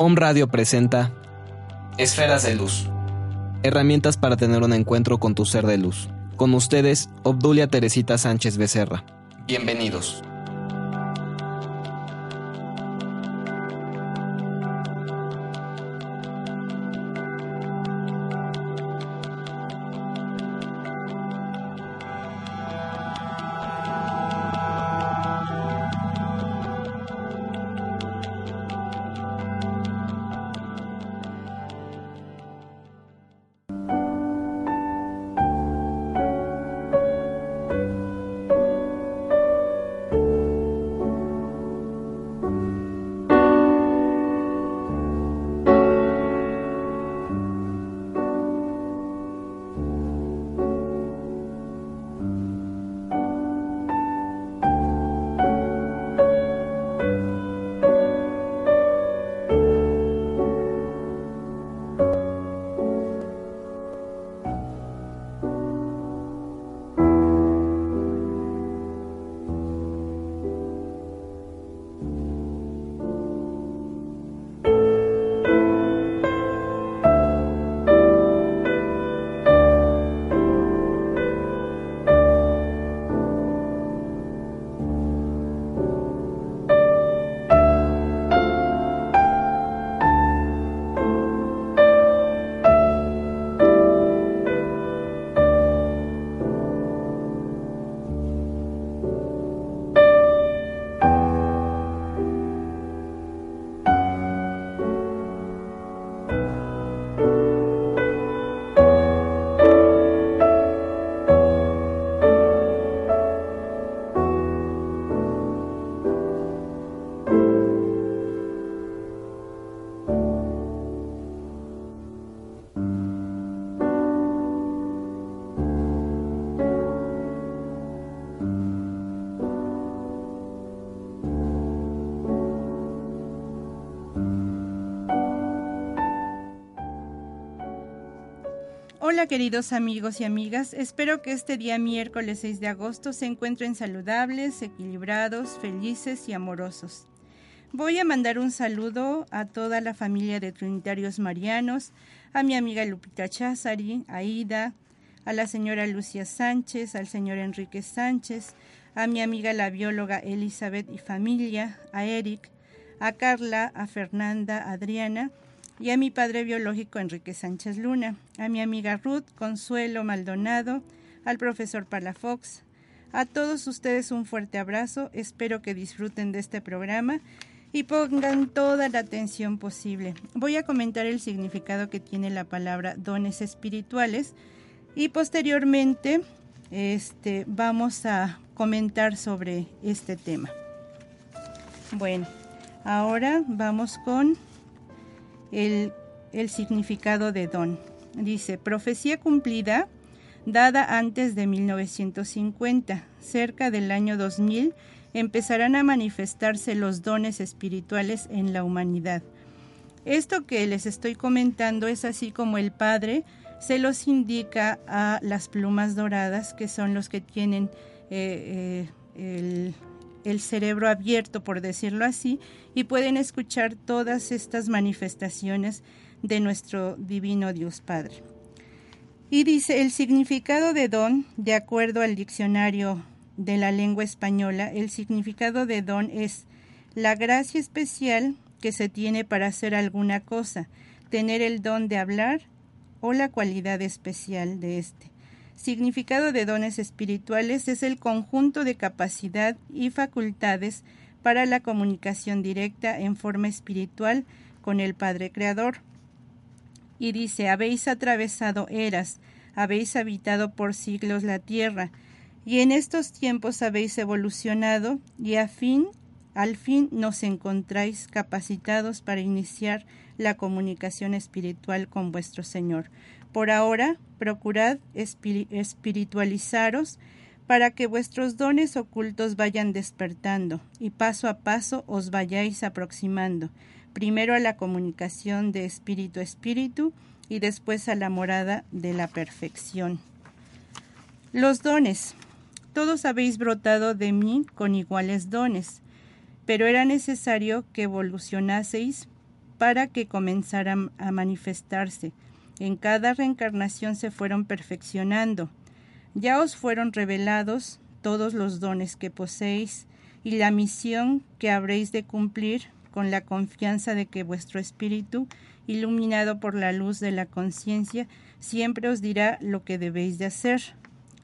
Home Radio presenta Esferas de Luz. Herramientas para tener un encuentro con tu ser de luz. Con ustedes, Obdulia Teresita Sánchez Becerra. Bienvenidos. Hola queridos amigos y amigas, espero que este día miércoles 6 de agosto se encuentren saludables, equilibrados, felices y amorosos. Voy a mandar un saludo a toda la familia de Trinitarios Marianos, a mi amiga Lupita Cházari, a Ida, a la señora Lucia Sánchez, al señor Enrique Sánchez, a mi amiga la bióloga Elizabeth y familia, a Eric, a Carla, a Fernanda, a Adriana, y a mi padre biológico Enrique Sánchez Luna, a mi amiga Ruth Consuelo Maldonado, al profesor Palafox. A todos ustedes un fuerte abrazo, espero que disfruten de este programa y pongan toda la atención posible. Voy a comentar el significado que tiene la palabra dones espirituales y posteriormente este, vamos a comentar sobre este tema. Bueno, ahora vamos con el, significado de don. Dice, profecía cumplida dada antes de 1950, cerca del año 2000, empezarán a manifestarse los dones espirituales en la humanidad. Esto que les estoy comentando es así como el Padre se los indica a las plumas doradas, que son los que tienen eh, eh, el el cerebro abierto, por decirlo así, y pueden escuchar todas estas manifestaciones de nuestro divino Dios Padre. Y dice, el significado de don, de acuerdo al diccionario de la lengua española, el significado de don es la gracia especial que se tiene para hacer alguna cosa, tener el don de hablar o la cualidad especial de éste. Significado de dones espirituales es el conjunto de capacidad y facultades para la comunicación directa en forma espiritual con el Padre Creador. Y dice, habéis atravesado eras, habéis habitado por siglos la tierra, y en estos tiempos habéis evolucionado, y a fin, al fin nos encontráis capacitados para iniciar la comunicación espiritual con vuestro Señor. Por ahora, procurad espiritualizaros para que vuestros dones ocultos vayan despertando y paso a paso os vayáis aproximando, primero a la comunicación de espíritu a espíritu y después a la morada de la perfección. Los dones. Todos habéis brotado de mí con iguales dones, pero era necesario que evolucionaseis para que comenzaran a manifestarse. En cada reencarnación se fueron perfeccionando. Ya os fueron revelados todos los dones que poseéis y la misión que habréis de cumplir con la confianza de que vuestro espíritu, iluminado por la luz de la conciencia, siempre os dirá lo que debéis de hacer.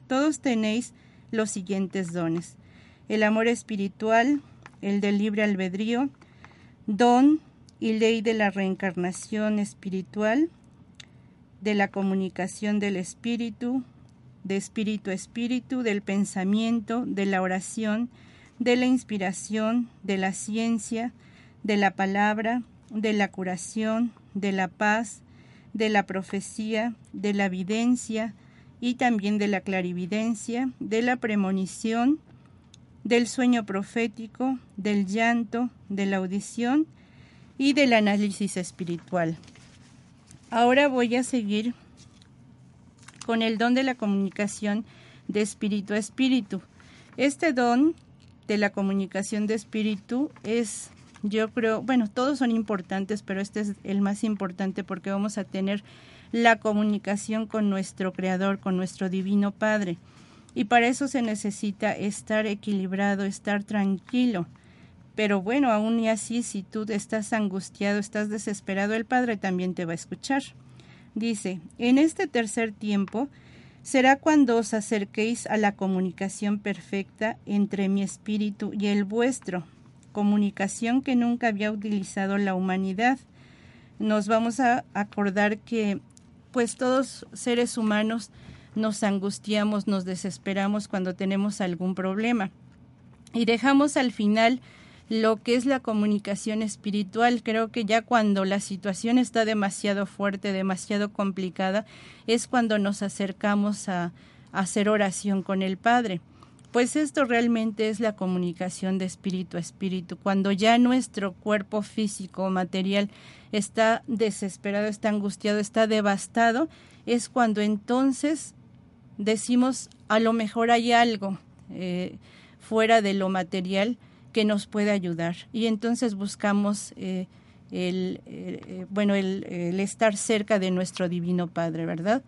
Todos tenéis los siguientes dones. El amor espiritual, el del libre albedrío, don y ley de la reencarnación espiritual, de la comunicación del espíritu, de espíritu a espíritu, del pensamiento, de la oración, de la inspiración, de la ciencia, de la palabra, de la curación, de la paz, de la profecía, de la videncia y también de la clarividencia, de la premonición, del sueño profético, del llanto, de la audición y del análisis espiritual. Ahora voy a seguir con el don de la comunicación de espíritu a espíritu. Este don de la comunicación de espíritu es, yo creo, bueno, todos son importantes, pero este es el más importante porque vamos a tener la comunicación con nuestro Creador, con nuestro Divino Padre. Y para eso se necesita estar equilibrado, estar tranquilo. Pero bueno, aún y así, si tú estás angustiado, estás desesperado, el Padre también te va a escuchar. Dice, en este tercer tiempo será cuando os acerquéis a la comunicación perfecta entre mi espíritu y el vuestro, comunicación que nunca había utilizado la humanidad. Nos vamos a acordar que pues todos seres humanos nos angustiamos, nos desesperamos cuando tenemos algún problema y dejamos al final lo que es la comunicación espiritual. Creo que ya cuando la situación está demasiado fuerte, demasiado complicada, es cuando nos acercamos a, hacer oración con el Padre. Pues esto realmente es la comunicación de espíritu a espíritu. Cuando ya nuestro cuerpo físico material está desesperado, está angustiado, está devastado, es cuando entonces decimos a lo mejor hay algo eh, fuera de lo material que nos puede ayudar. Y entonces buscamos eh, el, eh, bueno, el, estar cerca de nuestro Divino Padre, ¿verdad?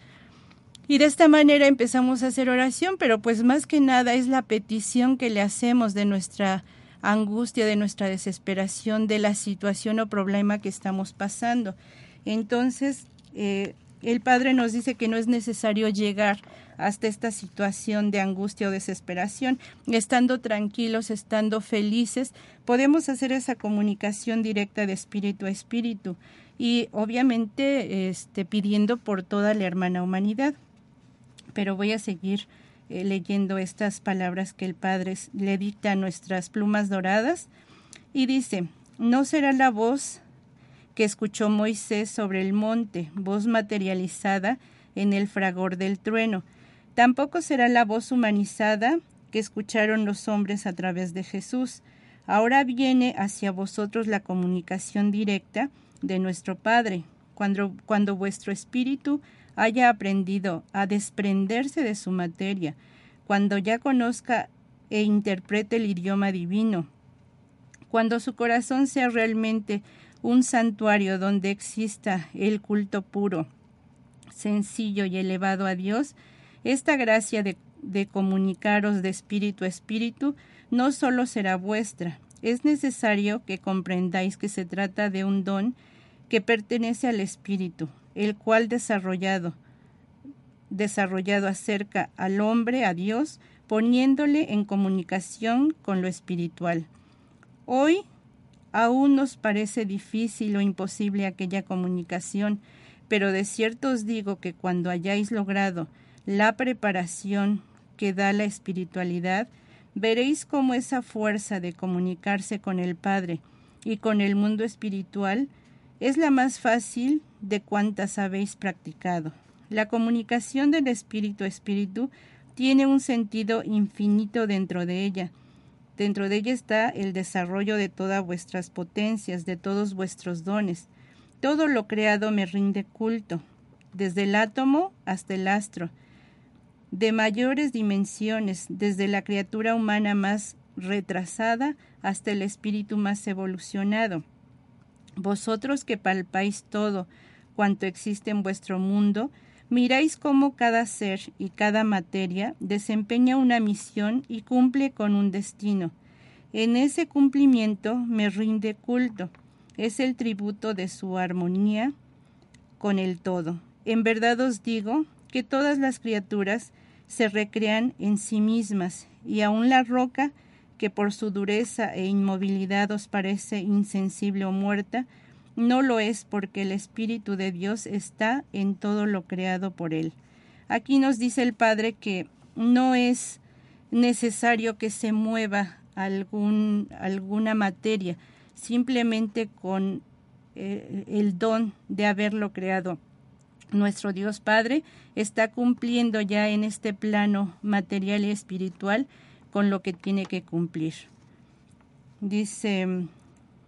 Y de esta manera empezamos a hacer oración, pero pues más que nada es la petición que le hacemos de nuestra angustia, de nuestra desesperación, de la situación o problema que estamos pasando. Entonces, eh, el Padre nos dice que no es necesario llegar hasta esta situación de angustia o desesperación. Estando tranquilos, estando felices, podemos hacer esa comunicación directa de espíritu a espíritu y obviamente este, pidiendo por toda la hermana humanidad. Pero voy a seguir eh, leyendo estas palabras que el Padre le dicta a nuestras plumas doradas y dice, no será la voz que escuchó Moisés sobre el monte, voz materializada en el fragor del trueno, Tampoco será la voz humanizada que escucharon los hombres a través de Jesús. Ahora viene hacia vosotros la comunicación directa de nuestro Padre, cuando, cuando vuestro espíritu haya aprendido a desprenderse de su materia, cuando ya conozca e interprete el idioma divino, cuando su corazón sea realmente un santuario donde exista el culto puro, sencillo y elevado a Dios, esta gracia de, comunicaros de espíritu a espíritu no solo será vuestra, es necesario que comprendáis que se trata de un don que pertenece al espíritu, el cual desarrollado desarrollado acerca al hombre, a Dios, poniéndole en comunicación con lo espiritual. Hoy aún nos parece difícil o imposible aquella comunicación, pero de cierto os digo que cuando hayáis logrado la preparación que da la espiritualidad, veréis cómo esa fuerza de comunicarse con el Padre y con el mundo espiritual es la más fácil de cuantas habéis practicado. La comunicación del espíritu a espíritu tiene un sentido infinito dentro de ella. Dentro de ella está el desarrollo de todas vuestras potencias, de todos vuestros dones. Todo lo creado me rinde culto, desde el átomo hasta el astro, de mayores dimensiones, desde la criatura humana más retrasada hasta el espíritu más evolucionado. Vosotros que palpáis todo cuanto existe en vuestro mundo, miráis cómo cada ser y cada materia desempeña una misión y cumple con un destino. En ese cumplimiento me rinde culto. Es el tributo de su armonía con el todo. En verdad os digo que todas las criaturas se recrean en sí mismas y aun la roca, que por su dureza e inmovilidad os parece insensible o muerta, no lo es porque el Espíritu de Dios está en todo lo creado por Él. Aquí nos dice el Padre que no es necesario que se mueva algún, alguna materia, simplemente con eh, el don de haberlo creado. Nuestro Dios Padre está cumpliendo ya en este plano material y espiritual con lo que tiene que cumplir. Dice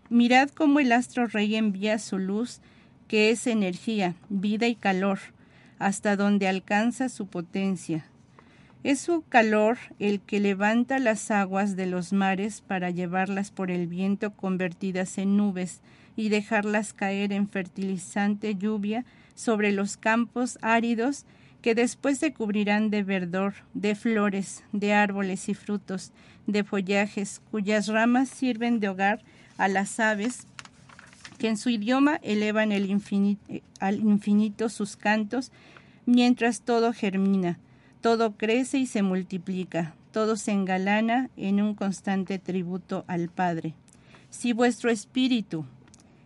Mirad cómo el astro rey envía su luz, que es energía, vida y calor, hasta donde alcanza su potencia. Es su calor el que levanta las aguas de los mares para llevarlas por el viento convertidas en nubes y dejarlas caer en fertilizante lluvia sobre los campos áridos que después se cubrirán de verdor, de flores, de árboles y frutos, de follajes, cuyas ramas sirven de hogar a las aves que en su idioma elevan el infinito, al infinito sus cantos, mientras todo germina, todo crece y se multiplica, todo se engalana en un constante tributo al Padre. Si vuestro espíritu,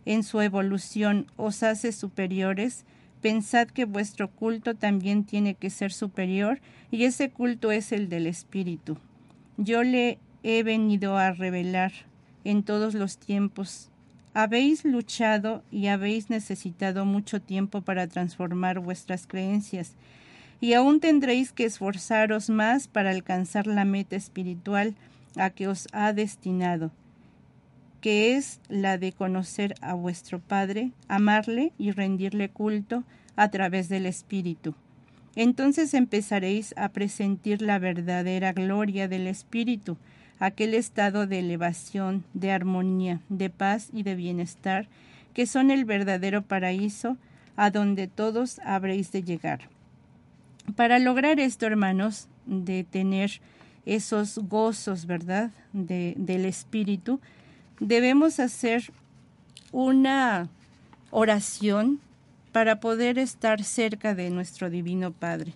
en su evolución, os hace superiores, pensad que vuestro culto también tiene que ser superior, y ese culto es el del espíritu. Yo le he venido a revelar en todos los tiempos. Habéis luchado y habéis necesitado mucho tiempo para transformar vuestras creencias, y aún tendréis que esforzaros más para alcanzar la meta espiritual a que os ha destinado, que es la de conocer a vuestro Padre, amarle y rendirle culto a través del Espíritu. Entonces empezaréis a presentir la verdadera gloria del Espíritu, aquel estado de elevación, de armonía, de paz y de bienestar, que son el verdadero paraíso a donde todos habréis de llegar. Para lograr esto, hermanos, de tener esos gozos, ¿verdad?, de, del Espíritu, debemos hacer una oración para poder estar cerca de nuestro Divino Padre.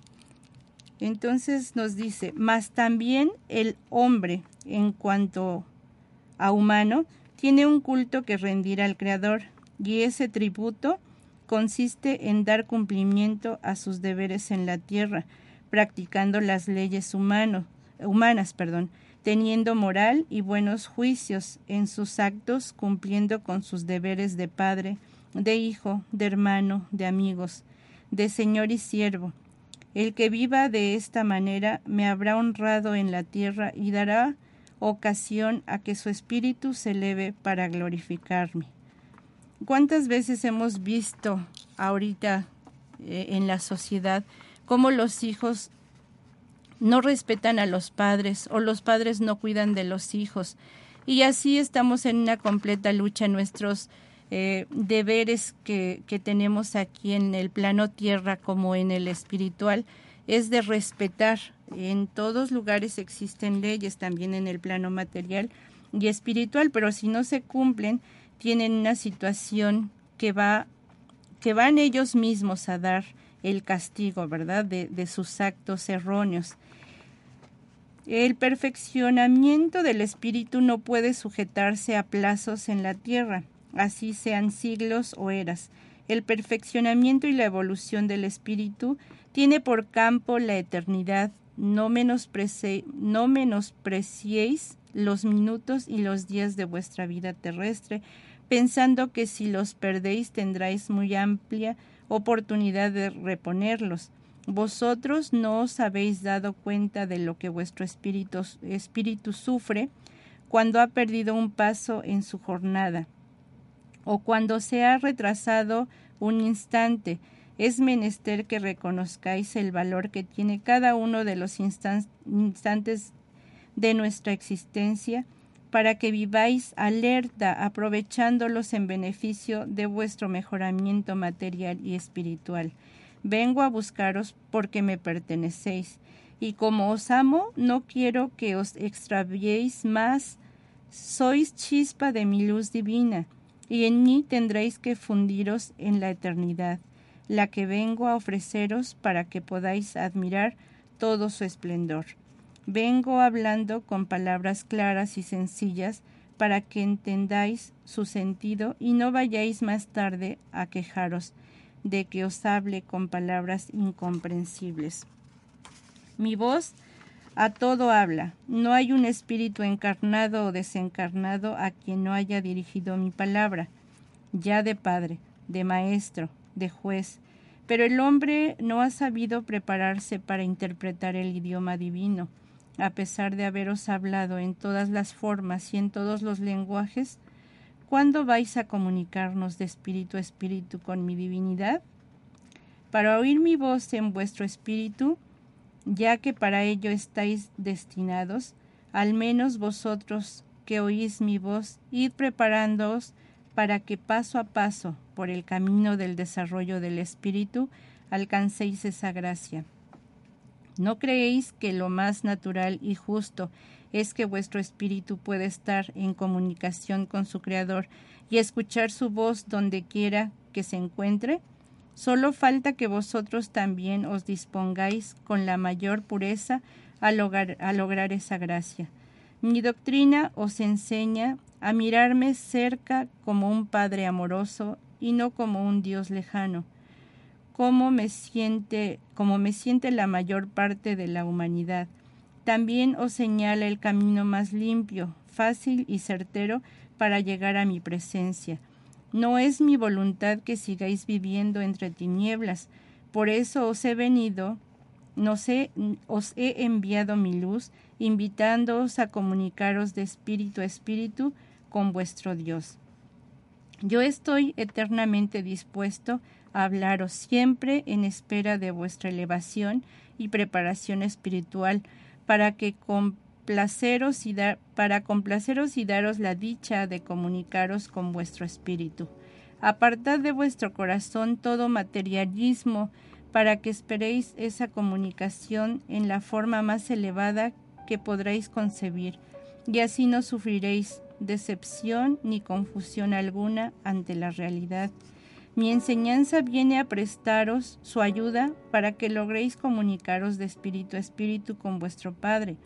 Entonces nos dice, mas también el hombre, en cuanto a humano, tiene un culto que rendir al Creador, y ese tributo consiste en dar cumplimiento a sus deberes en la tierra, practicando las leyes humano, humanas, perdón, teniendo moral y buenos juicios en sus actos, cumpliendo con sus deberes de padre, de hijo, de hermano, de amigos, de señor y siervo, el que viva de esta manera me habrá honrado en la tierra y dará ocasión a que su espíritu se eleve para glorificarme. ¿Cuántas veces hemos visto ahorita eh, en la sociedad cómo los hijos no respetan a los padres o los padres no cuidan de los hijos? Y así estamos en una completa lucha. Nuestros eh, deberes que, que tenemos aquí en el plano tierra como en el espiritual es de respetar. En todos lugares existen leyes, también en el plano material y espiritual, pero si no se cumplen, tienen una situación que va que van ellos mismos a dar el castigo, ¿verdad?, de, de sus actos erróneos. El perfeccionamiento del espíritu no puede sujetarse a plazos en la tierra así sean siglos o eras. El perfeccionamiento y la evolución del espíritu tiene por campo la eternidad. No, no menospreciéis los minutos y los días de vuestra vida terrestre, pensando que si los perdéis tendráis muy amplia oportunidad de reponerlos. Vosotros no os habéis dado cuenta de lo que vuestro espíritu, sufre cuando ha perdido un paso en su jornada o cuando se ha retrasado un instante. Es menester que reconozcáis el valor que tiene cada uno de los instantes de nuestra existencia, para que viváis alerta, aprovechándolos en beneficio de vuestro mejoramiento material y espiritual. Vengo a buscaros porque me pertenecéis, y como os amo, no quiero que os extraviéis más. Sois chispa de mi luz divina, y en mí tendréis que fundiros en la eternidad, la que vengo a ofreceros para que podáis admirar todo su esplendor. Vengo hablando con palabras claras y sencillas para que entendáis su sentido y no vayáis más tarde a quejaros de que os hable con palabras incomprensibles. Mi voz a todo habla. No hay un espíritu encarnado o desencarnado a quien no haya dirigido mi palabra, ya de padre, de maestro, de juez, pero el hombre no ha sabido prepararse para interpretar el idioma divino a pesar de haberos hablado en todas las formas y en todos los lenguajes, ¿cuándo vais a comunicarnos de espíritu a espíritu con mi divinidad? Para oír mi voz en vuestro espíritu, ya que para ello estáis destinados, al menos vosotros que oís mi voz, id preparándoos para que paso a paso, por el camino del desarrollo del espíritu, alcancéis esa gracia. ¿No creéis que lo más natural y justo es que vuestro espíritu pueda estar en comunicación con su Creador y escuchar su voz donde quiera que se encuentre? Solo falta que vosotros también os dispongáis con la mayor pureza a lograr, a lograr esa gracia. Mi doctrina os enseña a mirarme cerca como un Padre amoroso y no como un Dios lejano cómo me siente, como me siente la mayor parte de la humanidad. También os señala el camino más limpio, fácil y certero para llegar a mi presencia. No es mi voluntad que sigáis viviendo entre tinieblas, por eso os he venido, no sé, os he enviado mi luz, invitándoos a comunicaros de espíritu a espíritu con vuestro Dios. Yo estoy eternamente dispuesto hablaros siempre en espera de vuestra elevación y preparación espiritual, para que complaceros y dar, para complaceros y daros la dicha de comunicaros con vuestro espíritu. Apartad de vuestro corazón todo materialismo, para que esperéis esa comunicación en la forma más elevada que podréis concebir, y así no sufriréis decepción ni confusión alguna ante la realidad mi enseñanza viene a prestaros su ayuda para que logréis comunicaros de espíritu a espíritu con vuestro Padre,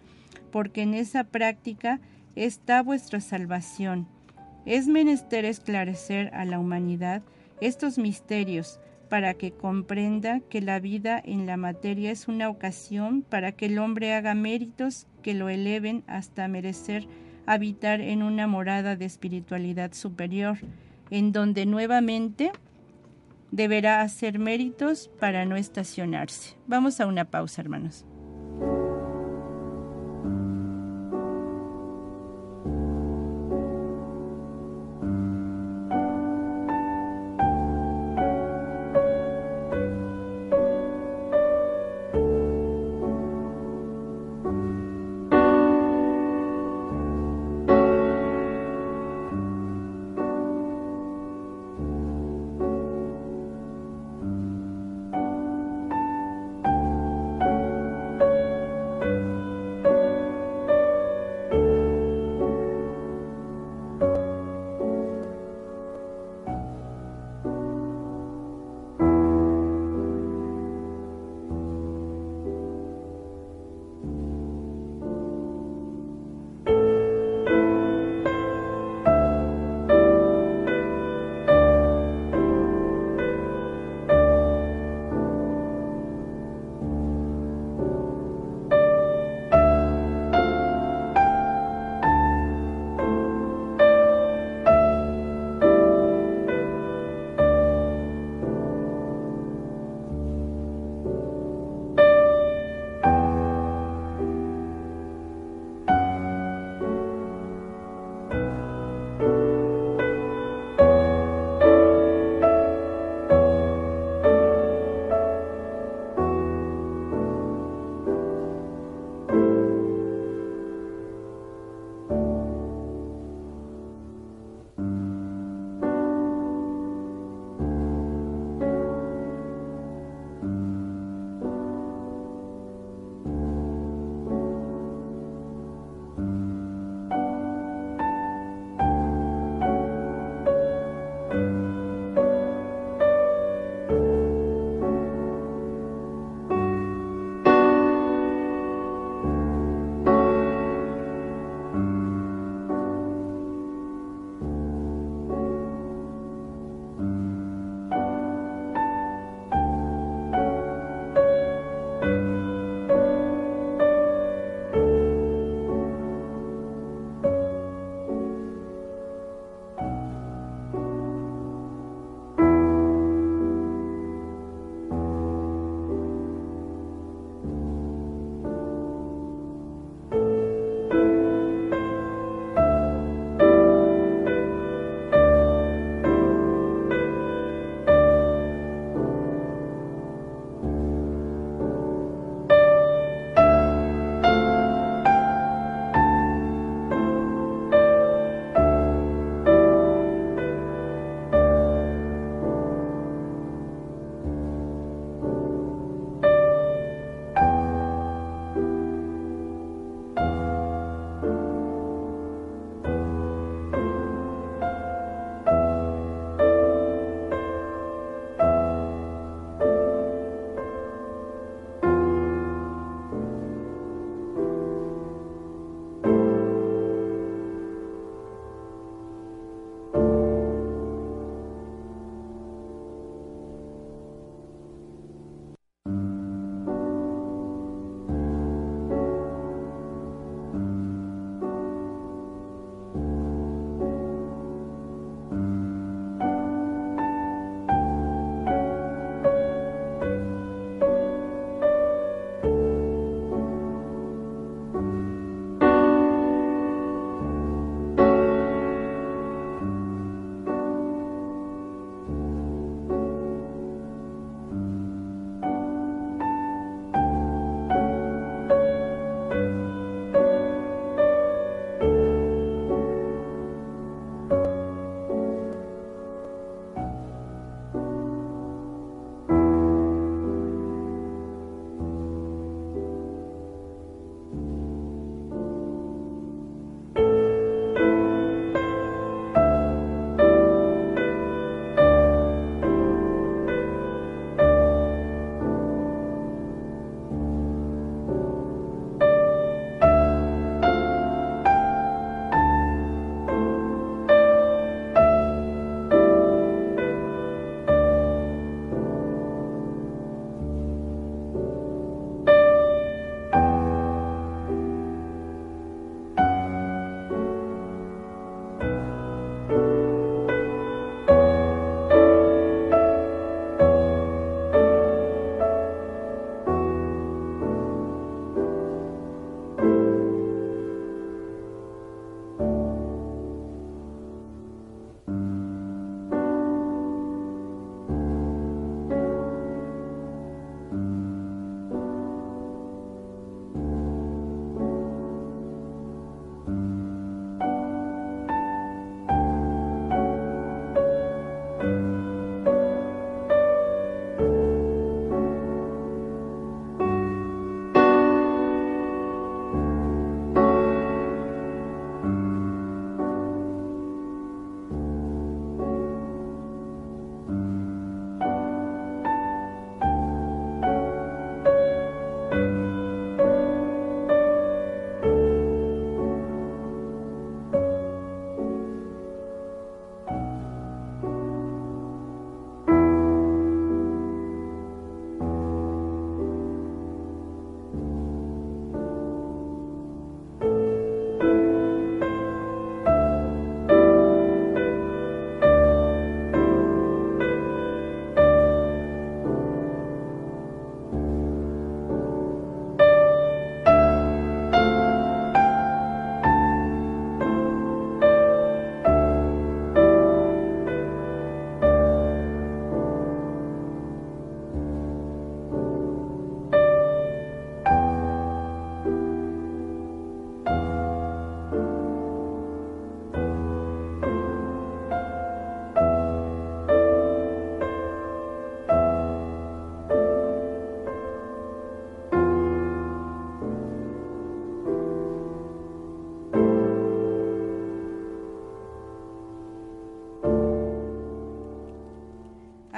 porque en esa práctica está vuestra salvación. Es menester esclarecer a la humanidad estos misterios para que comprenda que la vida en la materia es una ocasión para que el hombre haga méritos que lo eleven hasta merecer habitar en una morada de espiritualidad superior, en donde nuevamente deberá hacer méritos para no estacionarse. Vamos a una pausa, hermanos.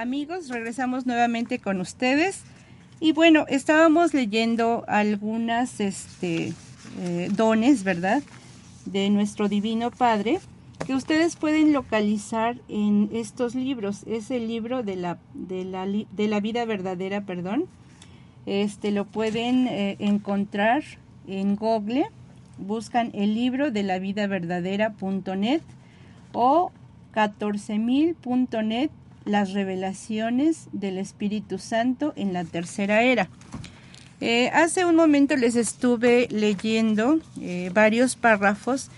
Amigos, regresamos nuevamente con ustedes. Y bueno, estábamos leyendo algunas este, eh, dones, ¿verdad? De nuestro Divino Padre, que ustedes pueden localizar en estos libros. Es el libro de la, de la, de la vida verdadera, perdón. Este lo pueden eh, encontrar en Google. Buscan el libro de la vida verdadera.net o 14000.net las revelaciones del Espíritu Santo en la tercera era. Eh, hace un momento les estuve leyendo eh, varios párrafos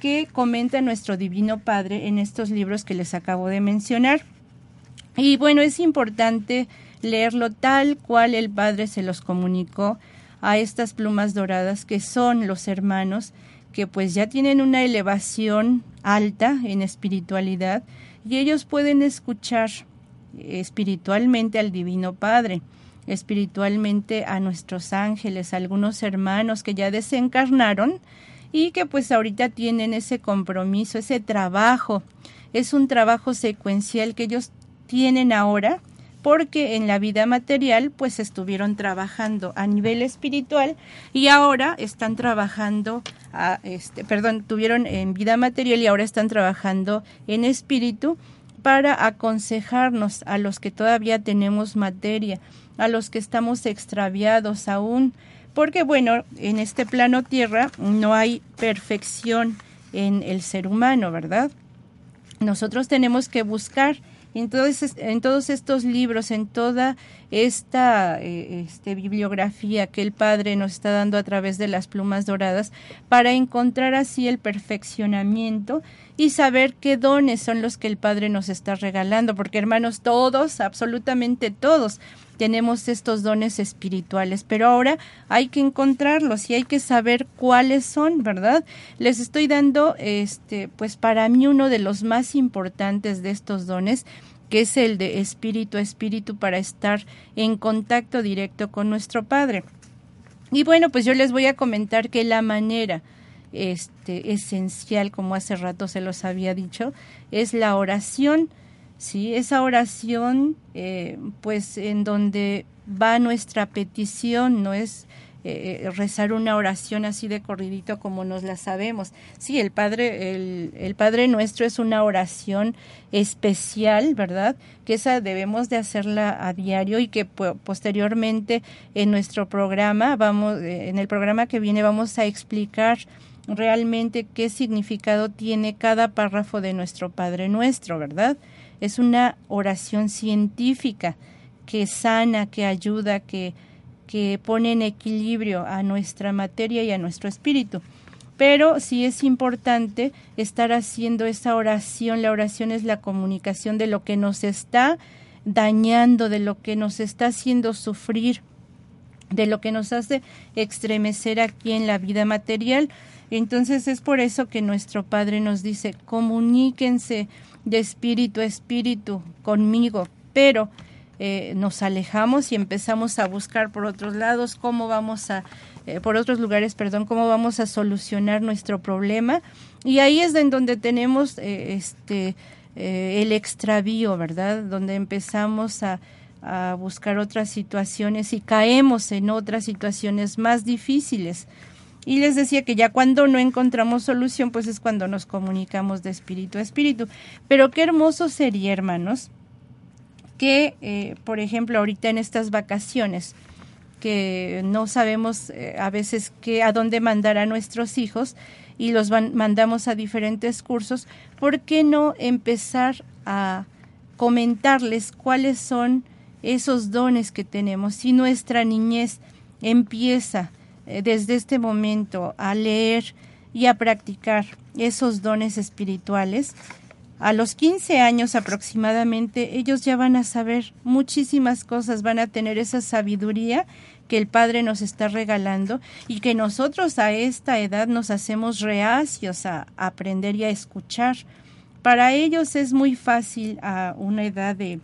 que comenta nuestro Divino Padre en estos libros que les acabo de mencionar. Y bueno, es importante leerlo tal cual el Padre se los comunicó a estas plumas doradas que son los hermanos que pues ya tienen una elevación alta en espiritualidad y ellos pueden escuchar espiritualmente al Divino Padre, espiritualmente a nuestros ángeles, algunos hermanos que ya desencarnaron y que pues ahorita tienen ese compromiso, ese trabajo. Es un trabajo secuencial que ellos tienen ahora porque en la vida material pues estuvieron trabajando a nivel espiritual y ahora están trabajando este perdón, tuvieron en vida material y ahora están trabajando en espíritu para aconsejarnos a los que todavía tenemos materia, a los que estamos extraviados aún, porque bueno, en este plano tierra no hay perfección en el ser humano, ¿verdad? Nosotros tenemos que buscar entonces, en todos estos libros, en toda esta eh, este, bibliografía que el Padre nos está dando a través de las plumas doradas, para encontrar así el perfeccionamiento y saber qué dones son los que el Padre nos está regalando, porque hermanos, todos, absolutamente todos, tenemos estos dones espirituales, pero ahora hay que encontrarlos y hay que saber cuáles son, ¿verdad? Les estoy dando, este, pues para mí uno de los más importantes de estos dones, que es el de espíritu a espíritu para estar en contacto directo con nuestro Padre. Y bueno, pues yo les voy a comentar que la manera este, esencial, como hace rato se los había dicho, es la oración ¿sí? Esa oración, eh, pues en donde va nuestra petición, no es eh, rezar una oración así de corridito como nos la sabemos. Sí, el Padre, el, el, Padre Nuestro es una oración especial, ¿verdad? Que esa debemos de hacerla a diario y que posteriormente en nuestro programa, vamos, eh, en el programa que viene vamos a explicar realmente qué significado tiene cada párrafo de nuestro Padre Nuestro, ¿verdad? Es una oración científica que sana, que ayuda, que, que pone en equilibrio a nuestra materia y a nuestro espíritu. Pero sí es importante estar haciendo esa oración. La oración es la comunicación de lo que nos está dañando, de lo que nos está haciendo sufrir, de lo que nos hace estremecer aquí en la vida material. Entonces es por eso que nuestro Padre nos dice, comuníquense de espíritu a espíritu conmigo, pero eh, nos alejamos y empezamos a buscar por otros lados cómo vamos a, eh, por otros lugares, perdón, cómo vamos a solucionar nuestro problema. Y ahí es en donde tenemos eh, este, el extravío, ¿verdad? Donde empezamos a, a buscar otras situaciones y caemos en otras situaciones más difíciles. Y les decía que ya cuando no encontramos solución, pues es cuando nos comunicamos de espíritu a espíritu. Pero qué hermoso sería, hermanos, que, eh, por ejemplo, ahorita en estas vacaciones, que no sabemos eh, a veces qué, a dónde mandar a nuestros hijos y los mandamos a diferentes cursos, ¿por qué no empezar a comentarles cuáles son esos dones que tenemos? Si nuestra niñez empieza desde este momento a leer y a practicar esos dones espirituales, a los 15 años aproximadamente, ellos ya van a saber muchísimas cosas, van a tener esa sabiduría que el Padre nos está regalando y que nosotros a esta edad nos hacemos reacios a aprender y a escuchar. Para ellos es muy fácil a una edad de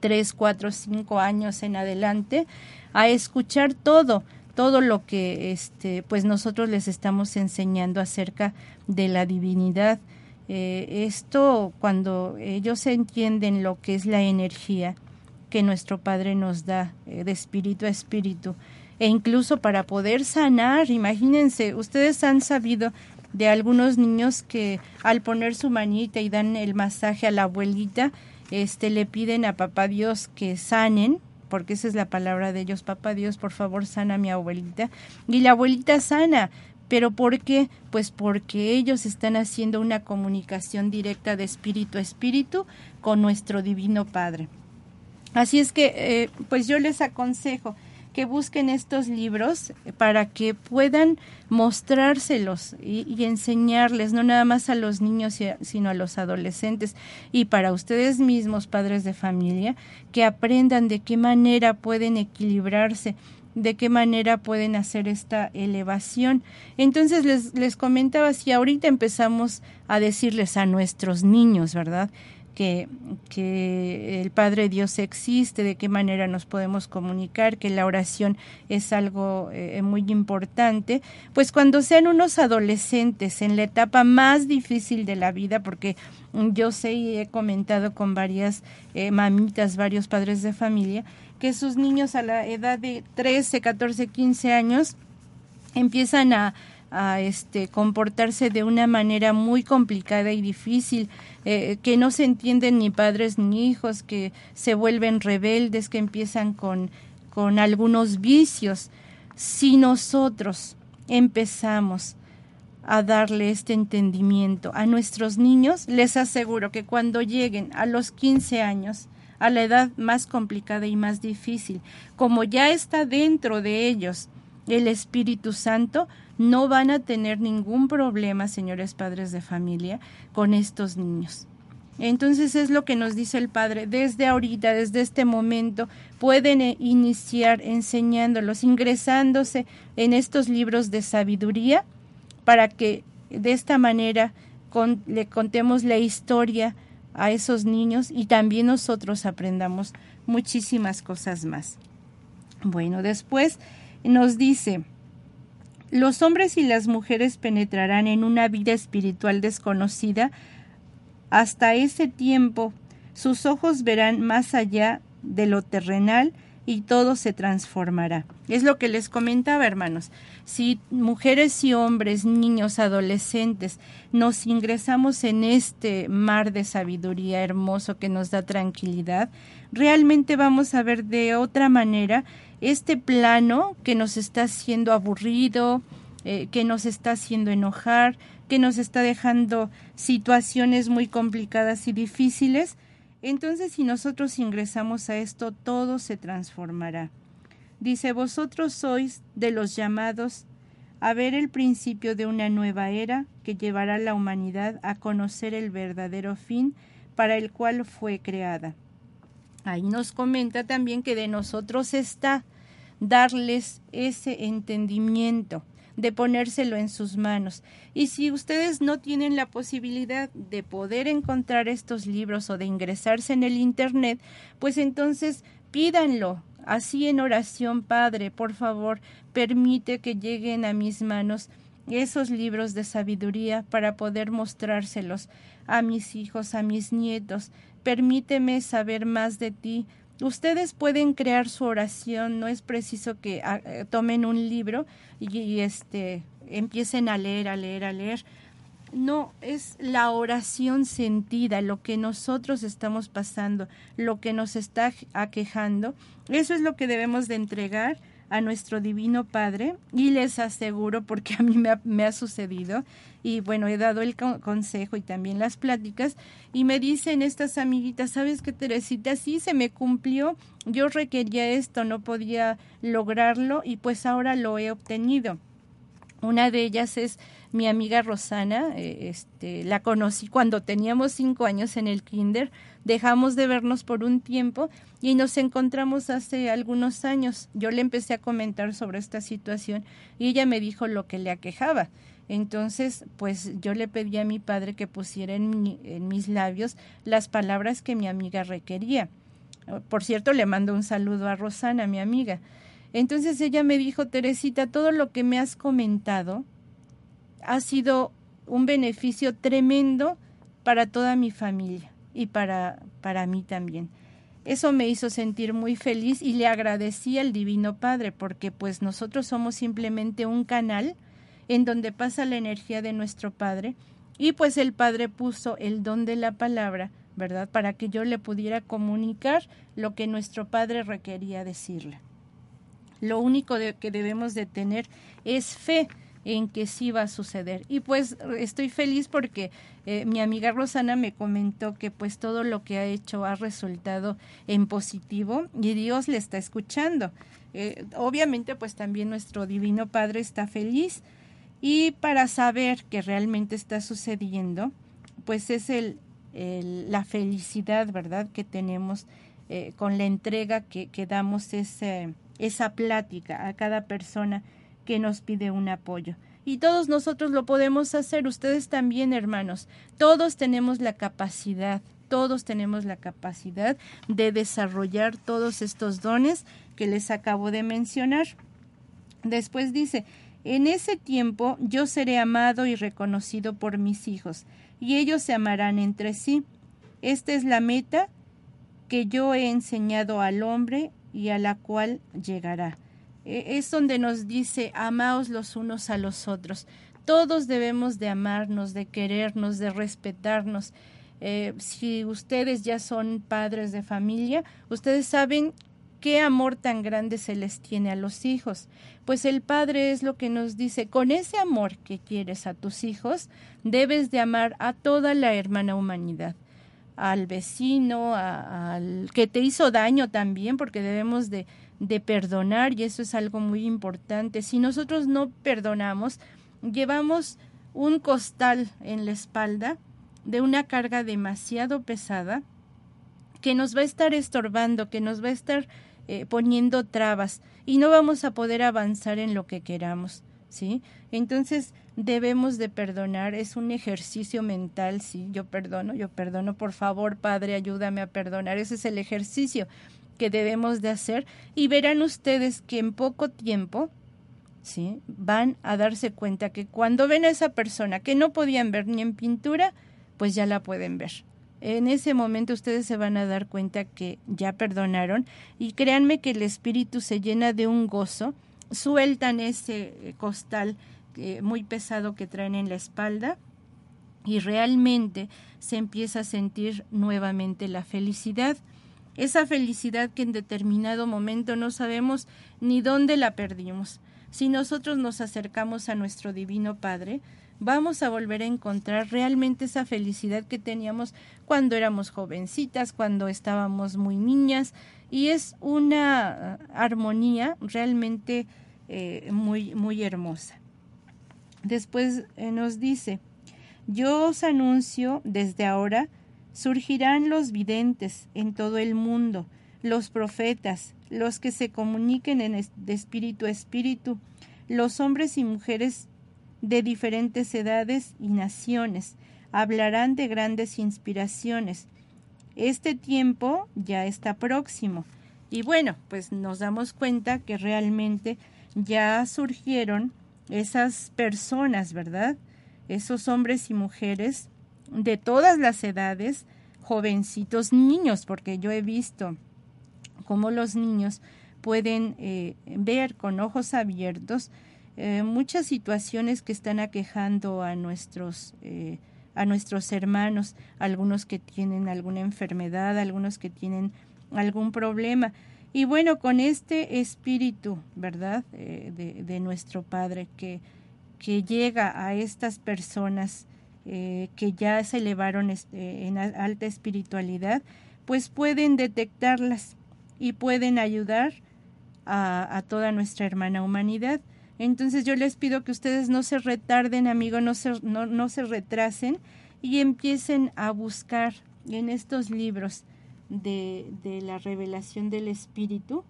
3, 4, 5 años en adelante a escuchar todo, todo lo que este pues nosotros les estamos enseñando acerca de la divinidad. Eh, esto cuando ellos entienden lo que es la energía que nuestro Padre nos da eh, de espíritu a espíritu, e incluso para poder sanar, imagínense, ustedes han sabido de algunos niños que al poner su manita y dan el masaje a la abuelita, este le piden a papá Dios que sanen, porque esa es la palabra de ellos, papá Dios, por favor, sana a mi abuelita, y la abuelita sana, pero ¿por qué? Pues porque ellos están haciendo una comunicación directa de espíritu a espíritu con nuestro divino Padre. Así es que, eh, pues yo les aconsejo que busquen estos libros para que puedan mostrárselos y, enseñarles, no nada más a los niños, sino a los adolescentes y para ustedes mismos, padres de familia, que aprendan de qué manera pueden equilibrarse de qué manera pueden hacer esta elevación. Entonces les, les comentaba, si ahorita empezamos a decirles a nuestros niños, ¿verdad? Que, el Padre Dios existe, de qué manera nos podemos comunicar, que la oración es algo eh, muy importante, pues cuando sean unos adolescentes en la etapa más difícil de la vida, porque yo sé y he comentado con varias eh, mamitas, varios padres de familia, que sus niños a la edad de 13, 14, 15 años empiezan a, a este, comportarse de una manera muy complicada y difícil, eh, que no se entienden ni padres ni hijos, que se vuelven rebeldes, que empiezan con, con algunos vicios. Si nosotros empezamos a darle este entendimiento a nuestros niños, les aseguro que cuando lleguen a los 15 años, a la edad más complicada y más difícil. Como ya está dentro de ellos el Espíritu Santo, no van a tener ningún problema, señores padres de familia, con estos niños. Entonces es lo que nos dice el Padre, desde ahorita, desde este momento, pueden eh, iniciar enseñándolos, ingresándose en estos libros de sabiduría, para que de esta manera le contemos la historia a esos niños y también nosotros aprendamos muchísimas cosas más. Bueno, después nos dice, los hombres y las mujeres penetrarán en una vida espiritual desconocida. Hasta ese tiempo sus ojos verán más allá de lo terrenal y todo se transformará. Es lo que les comentaba, hermanos. Si mujeres y hombres, niños, adolescentes, nos ingresamos en este mar de sabiduría hermoso que nos da tranquilidad, realmente vamos a ver de otra manera este plano que nos está haciendo aburrido, eh, que nos está haciendo enojar, que nos está dejando situaciones muy complicadas y difíciles, entonces si nosotros ingresamos a esto, todo se transformará. Dice, vosotros sois de los llamados a ver el principio de una nueva era que llevará a la humanidad a conocer el verdadero fin para el cual fue creada. Ahí nos comenta también que de nosotros está darles ese entendimiento, de ponérselo en sus manos. Y si ustedes no tienen la posibilidad de poder encontrar estos libros o de ingresarse en el Internet, pues entonces pídanlo. Así en oración, Padre, por favor, permite que lleguen a mis manos esos libros de sabiduría para poder mostrárselos a mis hijos, a mis nietos. Permíteme saber más de ti, Ustedes pueden crear su oración, no es preciso que ah, eh, tomen un libro y, este empiecen a leer, a leer, a leer. No, es la oración sentida, lo que nosotros estamos pasando, lo que nos está aquejando. Eso es lo que debemos de entregar a nuestro Divino Padre y les aseguro, porque a mí me ha, sucedido, y bueno, he dado el consejo y también las pláticas, y me dicen estas amiguitas, ¿sabes qué, Teresita? Sí, se me cumplió, yo requería esto, no podía lograrlo y pues ahora lo he obtenido. Una de ellas es mi amiga Rosana, eh, este, la conocí cuando teníamos cinco años en el kinder, dejamos de vernos por un tiempo y nos encontramos hace algunos años. Yo le empecé a comentar sobre esta situación y ella me dijo lo que le aquejaba. Entonces, pues yo le pedí a mi padre que pusiera en, en mis labios las palabras que mi amiga requería. Por cierto, le mando un saludo a Rosana, mi amiga. Entonces ella me dijo, Teresita, todo lo que me has comentado ha sido un beneficio tremendo para toda mi familia y para, para mí también. Eso me hizo sentir muy feliz y le agradecí al Divino Padre porque pues nosotros somos simplemente un canal en donde pasa la energía de nuestro Padre y pues el Padre puso el don de la palabra, ¿verdad? Para que yo le pudiera comunicar lo que nuestro Padre requería decirle. Lo único que debemos de tener es fe en que sí va a suceder. Y pues estoy feliz porque eh, mi amiga Rosana me comentó que pues todo lo que ha hecho ha resultado en positivo y Dios le está escuchando. Eh, obviamente pues también nuestro Divino Padre está feliz y para saber que realmente está sucediendo pues es el, la felicidad, ¿verdad?, que tenemos eh, con la entrega que, que damos ese, esa plática a cada persona que nos pide un apoyo. Y todos nosotros lo podemos hacer, ustedes también, hermanos. Todos tenemos la capacidad, todos tenemos la capacidad de desarrollar todos estos dones que les acabo de mencionar. Después dice, en ese tiempo yo seré amado y reconocido por mis hijos, y ellos se amarán entre sí. Esta es la meta que yo he enseñado al hombre y a la cual llegará. E, es donde nos dice, amaos los unos a los otros. Todos debemos de amarnos, de querernos, de respetarnos. Eh, si ustedes ya son padres de familia, ustedes saben qué amor tan grande se les tiene a los hijos. Pues el Padre es lo que nos dice, con ese amor que quieres a tus hijos, debes de amar a toda la hermana humanidad al vecino, al que te hizo daño también, porque debemos de, de perdonar y eso es algo muy importante. Si nosotros no perdonamos, llevamos un costal en la espalda de una carga demasiado pesada que nos va a estar estorbando, que nos va a estar eh, poniendo trabas y no vamos a poder avanzar en lo que queramos, ¿sí? Entonces debemos de perdonar, es un ejercicio mental, sí, yo perdono, yo perdono, por favor, Padre, ayúdame a perdonar, ese es el ejercicio que debemos de hacer y verán ustedes que en poco tiempo ¿sí? van a darse cuenta que cuando ven a esa persona que no podían ver ni en pintura, pues ya la pueden ver. En ese momento ustedes se van a dar cuenta que ya perdonaron y créanme que el espíritu se llena de un gozo, sueltan ese costal eh, muy pesado que traen en la espalda y realmente se empieza a sentir nuevamente la felicidad esa felicidad que en determinado momento no sabemos ni dónde la perdimos. Si nosotros nos acercamos a nuestro Divino Padre, vamos a volver a encontrar realmente esa felicidad que teníamos cuando éramos jovencitas, cuando estábamos muy niñas, y es una ah, armonía realmente eh, muy, muy hermosa. Después eh, nos dice, yo os anuncio desde ahora Surgirán los videntes en todo el mundo, los profetas, los que se comuniquen en de espíritu a espíritu, los hombres y mujeres de diferentes edades y naciones, hablarán de grandes inspiraciones. Este tiempo ya está próximo. Y bueno, pues nos damos cuenta que realmente ya surgieron esas personas, ¿verdad? Esos hombres y mujeres de todas las edades, jovencitos, niños, porque yo he visto cómo los niños pueden eh, ver con ojos abiertos eh, muchas situaciones que están aquejando a nuestros eh, a nuestros hermanos, algunos que tienen alguna enfermedad, algunos que tienen algún problema. Y bueno, con este espíritu, ¿verdad?, de, de, nuestro Padre que, que llega a estas personas eh, que ya se elevaron este, en alta espiritualidad, pues pueden detectarlas y pueden ayudar a, toda nuestra hermana humanidad. Entonces yo les pido que ustedes no se retarden, amigo, no se, no, no se retrasen y empiecen a buscar en estos libros de, de la revelación del Espíritu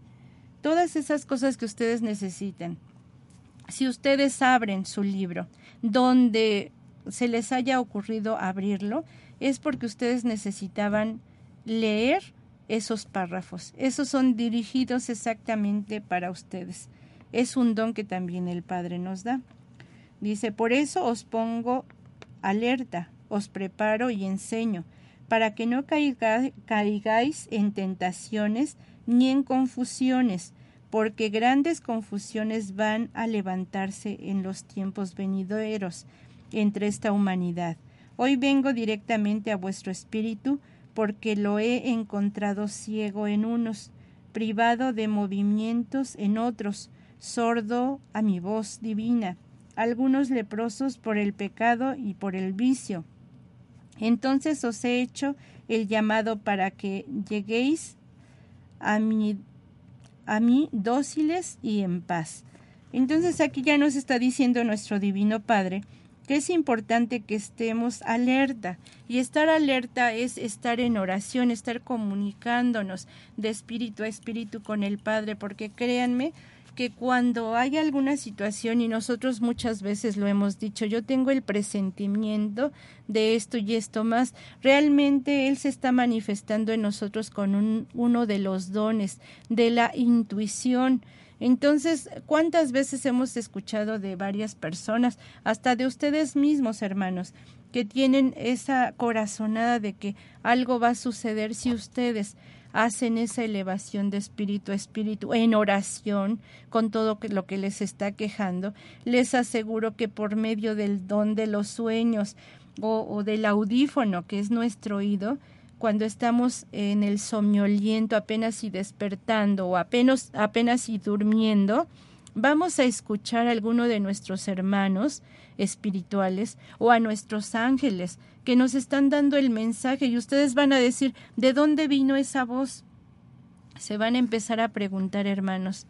todas esas cosas que ustedes necesitan. Si ustedes abren su libro, donde se les haya ocurrido abrirlo es porque ustedes necesitaban leer esos párrafos. Esos son dirigidos exactamente para ustedes. Es un don que también el Padre nos da. Dice, por eso os pongo alerta, os preparo y enseño, para que no caigáis en tentaciones ni en confusiones, porque grandes confusiones van a levantarse en los tiempos venideros entre esta humanidad. Hoy vengo directamente a vuestro espíritu, porque lo he encontrado ciego en unos, privado de movimientos en otros, sordo a mi voz divina, algunos leprosos por el pecado y por el vicio. Entonces os he hecho el llamado para que lleguéis a mí, a mí dóciles y en paz. Entonces aquí ya nos está diciendo nuestro Divino Padre que es importante que estemos alerta. Y estar alerta es estar en oración, estar comunicándonos de espíritu a espíritu con el Padre, porque créanme que cuando hay alguna situación y nosotros muchas veces lo hemos dicho, yo tengo el presentimiento de esto y esto más, realmente Él se está manifestando en nosotros con un, uno de los dones de la intuición, entonces, ¿cuántas veces hemos escuchado de varias personas, hasta de ustedes mismos, hermanos, que tienen esa corazonada de que algo va a suceder si ustedes hacen esa elevación de espíritu a espíritu en oración con todo lo que les está quejando, les aseguro que por medio del don de los sueños o, del audífono, que es nuestro oído, cuando estamos en el somnoliento apenas y despertando o apenas, apenas y durmiendo, vamos a escuchar a alguno de nuestros hermanos espirituales o a nuestros ángeles que nos están dando el mensaje y ustedes van a decir, ¿de dónde vino esa voz? Se van a empezar a preguntar, hermanos,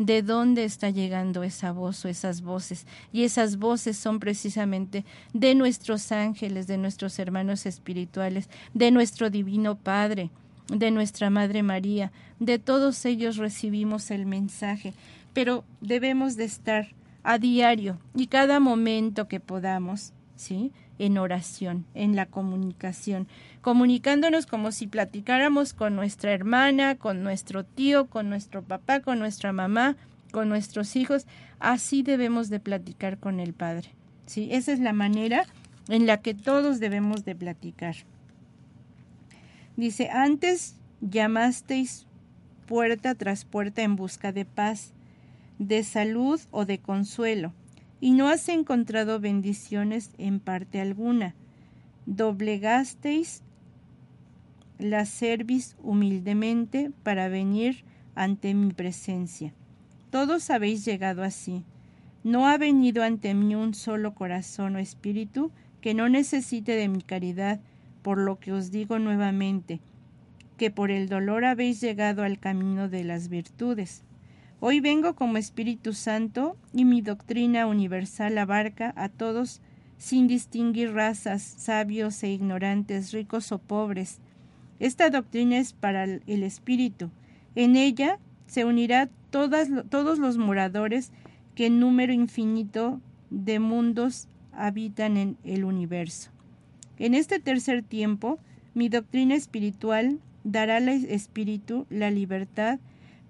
de dónde está llegando esa voz o esas voces. Y esas voces son precisamente de nuestros ángeles, de nuestros hermanos espirituales, de nuestro Divino Padre, de nuestra Madre María. De todos ellos recibimos el mensaje, pero debemos de estar a diario y cada momento que podamos, ¿sí? En oración, en la comunicación, comunicándonos como si platicáramos con nuestra hermana, con nuestro tío, con nuestro papá, con nuestra mamá, con nuestros hijos. Así debemos de platicar con el Padre. ¿sí? Esa es la manera en la que todos debemos de platicar. Dice, antes llamasteis puerta tras puerta en busca de paz, de salud o de consuelo, y no has encontrado bendiciones en parte alguna. Doblegasteis la servis humildemente para venir ante mi presencia. Todos habéis llegado así. No ha venido ante mí un solo corazón o espíritu que no necesite de mi caridad, por lo que os digo nuevamente, que por el dolor habéis llegado al camino de las virtudes. Hoy vengo como Espíritu Santo y mi doctrina universal abarca a todos sin distinguir razas, sabios e ignorantes, ricos o pobres, esta doctrina es para el espíritu. En ella se unirá todas, todos los moradores que en número infinito de mundos habitan en el universo. En este tercer tiempo, mi doctrina espiritual dará al espíritu la libertad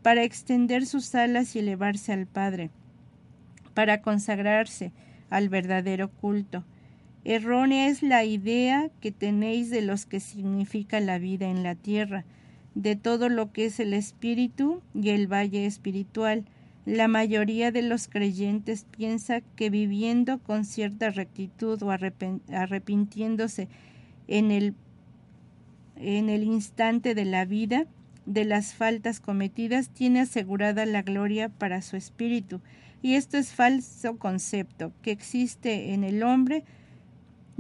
para extender sus alas y elevarse al Padre, para consagrarse al verdadero culto, Errónea es la idea que tenéis de los que significa la vida en la tierra, de todo lo que es el espíritu y el valle espiritual. La mayoría de los creyentes piensa que viviendo con cierta rectitud o arrepintiéndose en el, en el instante de la vida de las faltas cometidas tiene asegurada la gloria para su espíritu. Y esto es falso concepto que existe en el hombre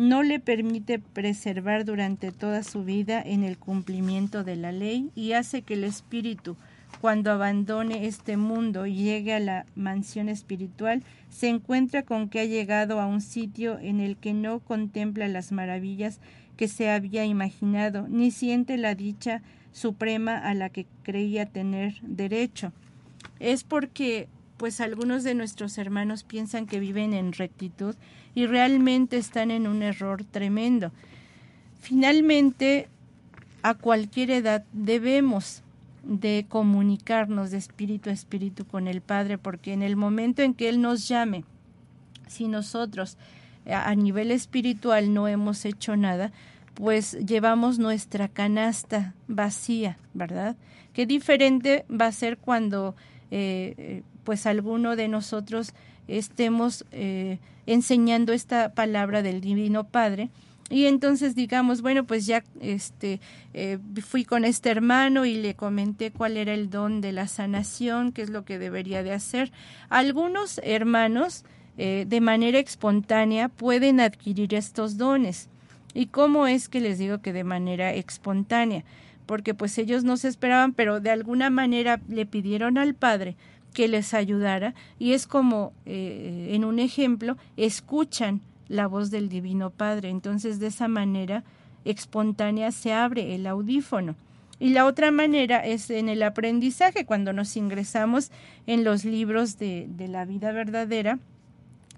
no le permite preservar durante toda su vida en el cumplimiento de la ley y hace que el espíritu, cuando abandone este mundo y llegue a la mansión espiritual, se encuentra con que ha llegado a un sitio en el que no contempla las maravillas que se había imaginado, ni siente la dicha suprema a la que creía tener derecho. Es porque pues algunos de nuestros hermanos piensan que viven en rectitud y realmente están en un error tremendo. Finalmente, a cualquier edad debemos de comunicarnos de espíritu a espíritu con el Padre, porque en el momento en que Él nos llame, si nosotros a nivel espiritual no hemos hecho nada, pues llevamos nuestra canasta vacía, ¿verdad? Qué diferente va a ser cuando eh, pues alguno de nosotros estemos eh, enseñando esta palabra del Divino Padre. Y entonces digamos bueno pues ya este eh, fui con este hermano y le comenté cuál era el don de la sanación qué es lo que debería de hacer algunos hermanos de manera espontánea pueden adquirir estos dones y cómo es que les digo que de manera espontánea porque pues ellos no se esperaban, pero de alguna manera le pidieron al Padre que les ayudara y es como eh, en un ejemplo escuchan la voz del Divino Padre, entonces de esa manera espontánea se abre el audífono. Y la otra manera es en el aprendizaje, cuando nos ingresamos en los libros de, de la vida verdadera,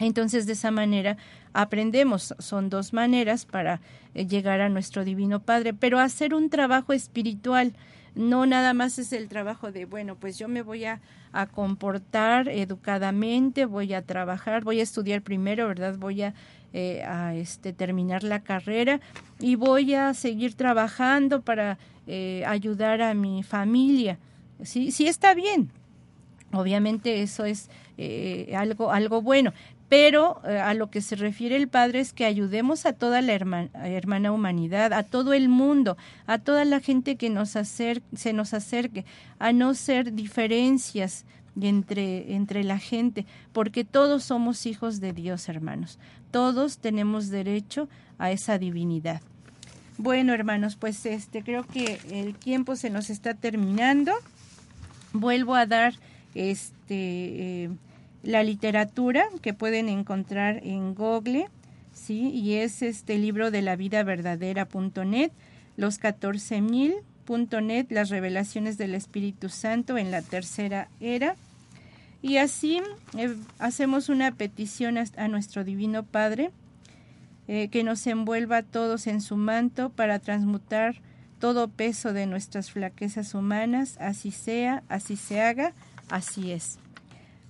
entonces de esa manera aprendemos. Son dos maneras para eh, llegar a nuestro Divino Padre, pero hacer un trabajo espiritual no nada más es el trabajo de, bueno, pues yo me voy a, a, comportar educadamente, voy a trabajar, voy a estudiar primero, ¿verdad? Voy a, eh, a este, terminar la carrera y voy a seguir trabajando para eh, ayudar a mi familia. Sí, sí está bien. Obviamente eso es algo, algo bueno, pero eh, a lo que se refiere el Padre es que ayudemos a toda la hermana, humanidad, a todo el mundo, a toda la gente que nos se nos acerque, a no ser diferencias entre, entre la gente, porque todos somos hijos de Dios, hermanos. Todos tenemos derecho a esa divinidad. Bueno, hermanos, pues este creo que el tiempo se nos está terminando. Vuelvo a dar este eh, la literatura que pueden encontrar en Google, ¿sí? Y es este libro de la vida verdadera.net, los 14.000.net, las revelaciones del Espíritu Santo en la tercera era. Y así eh, hacemos una petición a, nuestro Divino Padre eh, que nos envuelva a todos en su manto para transmutar todo peso de nuestras flaquezas humanas, así sea, así se haga, así es.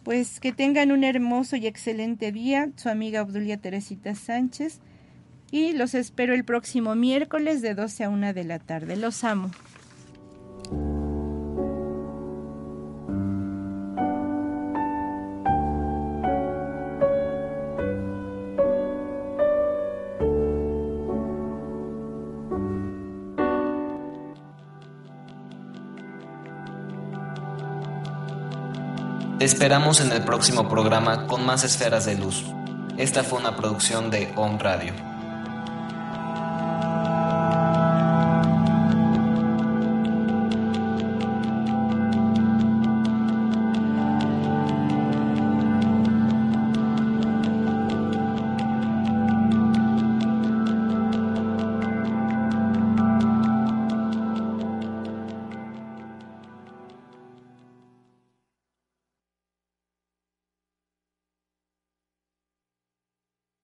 Pues que tengan un hermoso y excelente día, su amiga Obdulia Teresita Sánchez, y los espero el próximo miércoles de 12 a 1 de la tarde. Los amo. Te esperamos en el próximo programa con más esferas de luz. Esta fue una producción de Home Radio.